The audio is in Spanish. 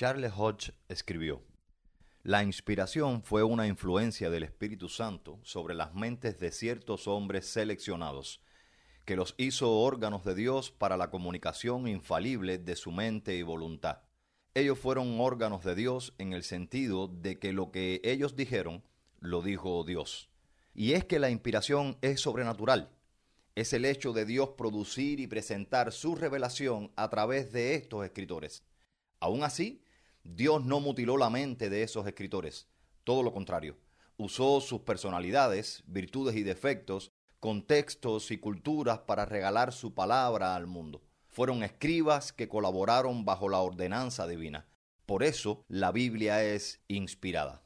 Charles Hodge escribió, La inspiración fue una influencia del Espíritu Santo sobre las mentes de ciertos hombres seleccionados, que los hizo órganos de Dios para la comunicación infalible de su mente y voluntad. Ellos fueron órganos de Dios en el sentido de que lo que ellos dijeron, lo dijo Dios. Y es que la inspiración es sobrenatural. Es el hecho de Dios producir y presentar su revelación a través de estos escritores. Aún así, Dios no mutiló la mente de esos escritores, todo lo contrario, usó sus personalidades, virtudes y defectos, contextos y culturas para regalar su palabra al mundo. Fueron escribas que colaboraron bajo la ordenanza divina. Por eso la Biblia es inspirada.